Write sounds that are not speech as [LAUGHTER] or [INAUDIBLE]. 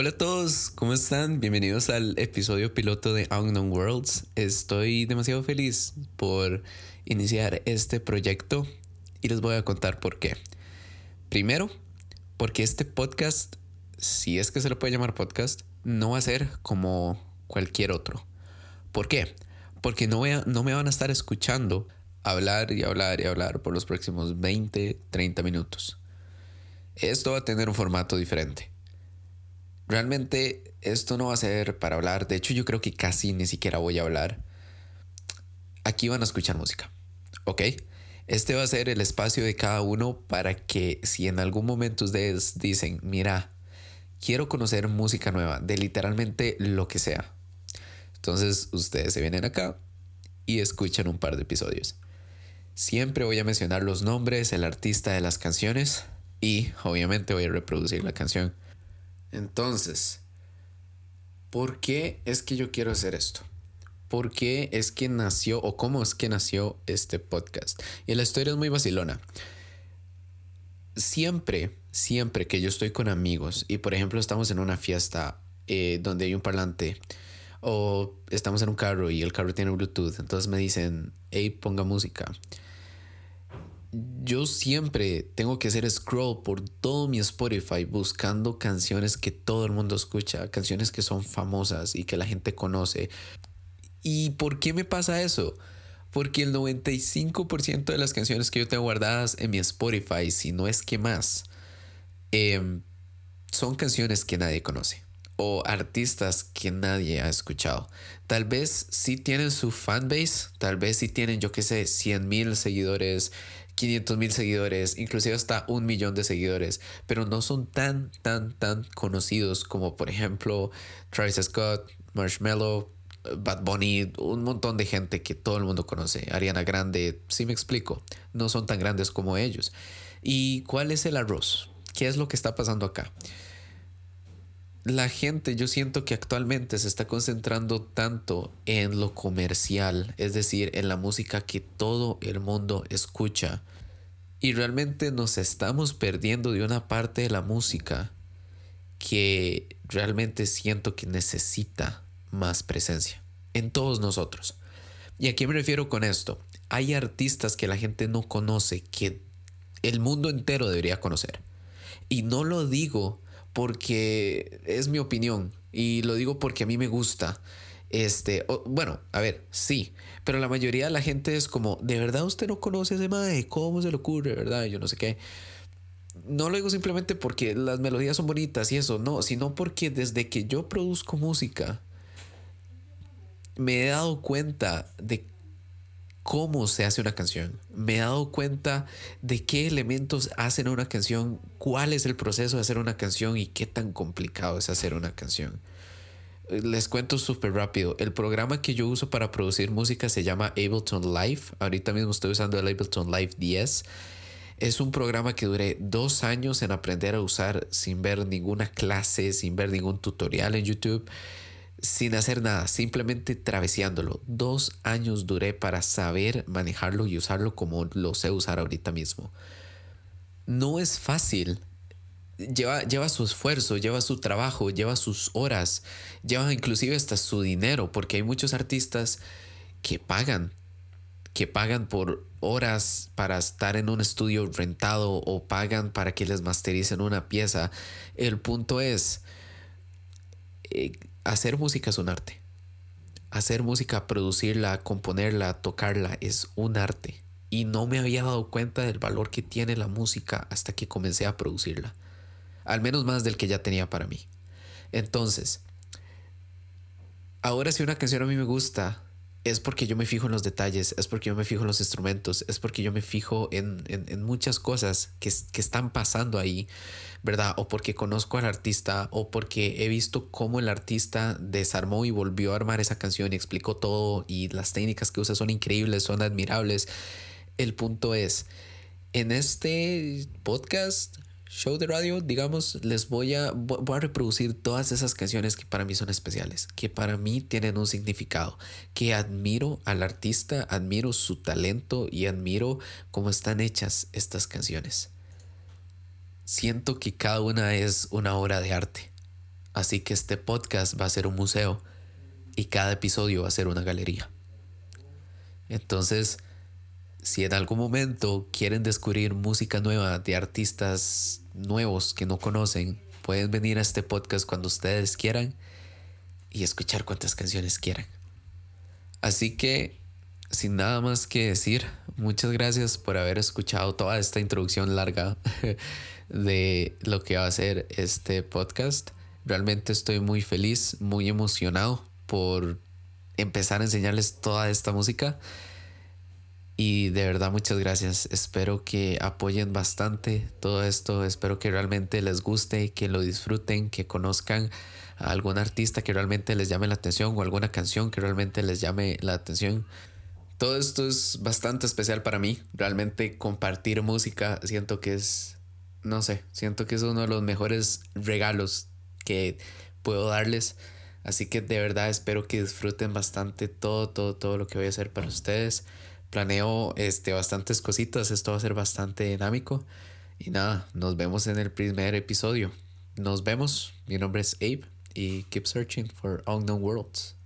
Hola a todos, ¿cómo están? Bienvenidos al episodio piloto de Unknown Worlds. Estoy demasiado feliz por iniciar este proyecto y les voy a contar por qué. Primero, porque este podcast, si es que se lo puede llamar podcast, no va a ser como cualquier otro. ¿Por qué? Porque no, no me van a estar escuchando hablar y hablar y hablar por los próximos 20, 30 minutos. Esto va a tener un formato diferente. Realmente esto no va a ser para hablar, de hecho yo creo que casi ni siquiera voy a hablar. Aquí van a escuchar música, ¿ok? Este va a ser el espacio de cada uno para que si en algún momento ustedes dicen, mira, quiero conocer música nueva, de literalmente lo que sea. Entonces ustedes se vienen acá y escuchan un par de episodios. Siempre voy a mencionar los nombres, el artista de las canciones y obviamente voy a reproducir la canción. Entonces, ¿por qué es que yo quiero hacer esto? ¿Por qué es que nació o cómo es que nació este podcast? Y la historia es muy vacilona. Siempre, siempre que yo estoy con amigos y por ejemplo estamos en una fiesta eh, donde hay un parlante o estamos en un carro y el carro tiene Bluetooth, entonces me dicen, hey, ponga música yo siempre tengo que hacer scroll por todo mi Spotify buscando canciones que todo el mundo escucha, canciones que son famosas y que la gente conoce. ¿Y por qué me pasa eso? Porque el 95% de las canciones que yo tengo guardadas en mi Spotify, si no es que más, em, son canciones que nadie conoce o artistas que nadie ha escuchado. Tal vez sí tienen su fanbase, tal vez sí tienen, yo qué sé, 100 mil seguidores, 500 mil seguidores, inclusive hasta un millón de seguidores, pero no son tan, tan, tan conocidos como por ejemplo Travis Scott, Marshmello, Bad Bunny, un montón de gente que todo el mundo conoce, Ariana Grande, si me explico, no son tan grandes como ellos. ¿Y cuál es el arroz? ¿Qué es lo que está pasando acá? La gente yo siento que actualmente se está concentrando tanto en lo comercial, es decir, en la música que todo el mundo escucha. Y realmente nos estamos perdiendo de una parte de la música que realmente siento que necesita más presencia en todos nosotros. ¿Y a qué me refiero con esto? Hay artistas que la gente no conoce, que el mundo entero debería conocer. Y no lo digo porque es mi opinión y lo digo porque a mí me gusta. Este, bueno, a ver, sí, pero la mayoría de la gente es como, ¿de verdad usted no conoce a ese mae? ¿Cómo se le ocurre, verdad? Yo no sé qué. No lo digo simplemente porque las melodías son bonitas y eso, no, sino porque desde que yo produzco música, me he dado cuenta de cómo se hace una canción. Me he dado cuenta de qué elementos hacen una canción, cuál es el proceso de hacer una canción y qué tan complicado es hacer una canción. Les cuento súper rápido. El programa que yo uso para producir música se llama Ableton Live. Ahorita mismo estoy usando el Ableton Live 10. Es un programa que duré dos años en aprender a usar sin ver ninguna clase, sin ver ningún tutorial en YouTube sin hacer nada, simplemente traveseándolo. Dos años duré para saber manejarlo y usarlo como lo sé usar ahorita mismo. No es fácil. Lleva, lleva su esfuerzo, lleva su trabajo, lleva sus horas, lleva inclusive hasta su dinero, porque hay muchos artistas que pagan, que pagan por horas para estar en un estudio rentado o pagan para que les mastericen una pieza. El punto es, eh, hacer música es un arte. Hacer música, producirla, componerla, tocarla es un arte. Y no me había dado cuenta del valor que tiene la música hasta que comencé a producirla. Al menos más del que ya tenía para mí. Entonces, ahora si una canción a mí me gusta, es porque yo me fijo en los detalles, es porque yo me fijo en los instrumentos, es porque yo me fijo en, muchas cosas que, que, están pasando ahí, ¿verdad? O porque conozco al artista, o porque he visto cómo el artista desarmó y volvió a armar esa canción y explicó todo, y las técnicas que usa son increíbles, son admirables. El punto es, en este podcast show de radio, digamos, les voy a, voy a reproducir todas esas canciones que para mí son especiales, que para mí tienen un significado, que admiro al artista, admiro su talento y admiro cómo están hechas estas canciones. Siento que cada una es una obra de arte. Así que este podcast va a ser un museo y cada episodio va a ser una galería. Entonces, si en algún momento quieren descubrir música nueva de artistas nuevos que no conocen, pueden venir a este podcast cuando ustedes quieran y escuchar cuantas canciones quieran. Así que, sin nada más que decir, muchas gracias por haber escuchado toda esta introducción larga [LAUGHS] de lo que va a ser este podcast. Realmente estoy muy feliz, muy emocionado por empezar a enseñarles toda esta música. Y de verdad muchas gracias. Espero que apoyen bastante todo esto. Espero que realmente les guste, que lo disfruten, que conozcan a algún artista que realmente les llame la atención o alguna canción que realmente les llame la atención. Todo esto es bastante especial para mí. Realmente compartir música siento que es, no sé, siento que es uno de los mejores regalos que puedo darles. Así que de verdad espero que disfruten bastante todo, todo, todo lo que voy a hacer para ustedes planeo este, bastantes cositas, esto va a ser bastante dinámico. Y nada, nos vemos en el primer episodio. Nos vemos, mi nombre es Abe y keep searching for unknown worlds.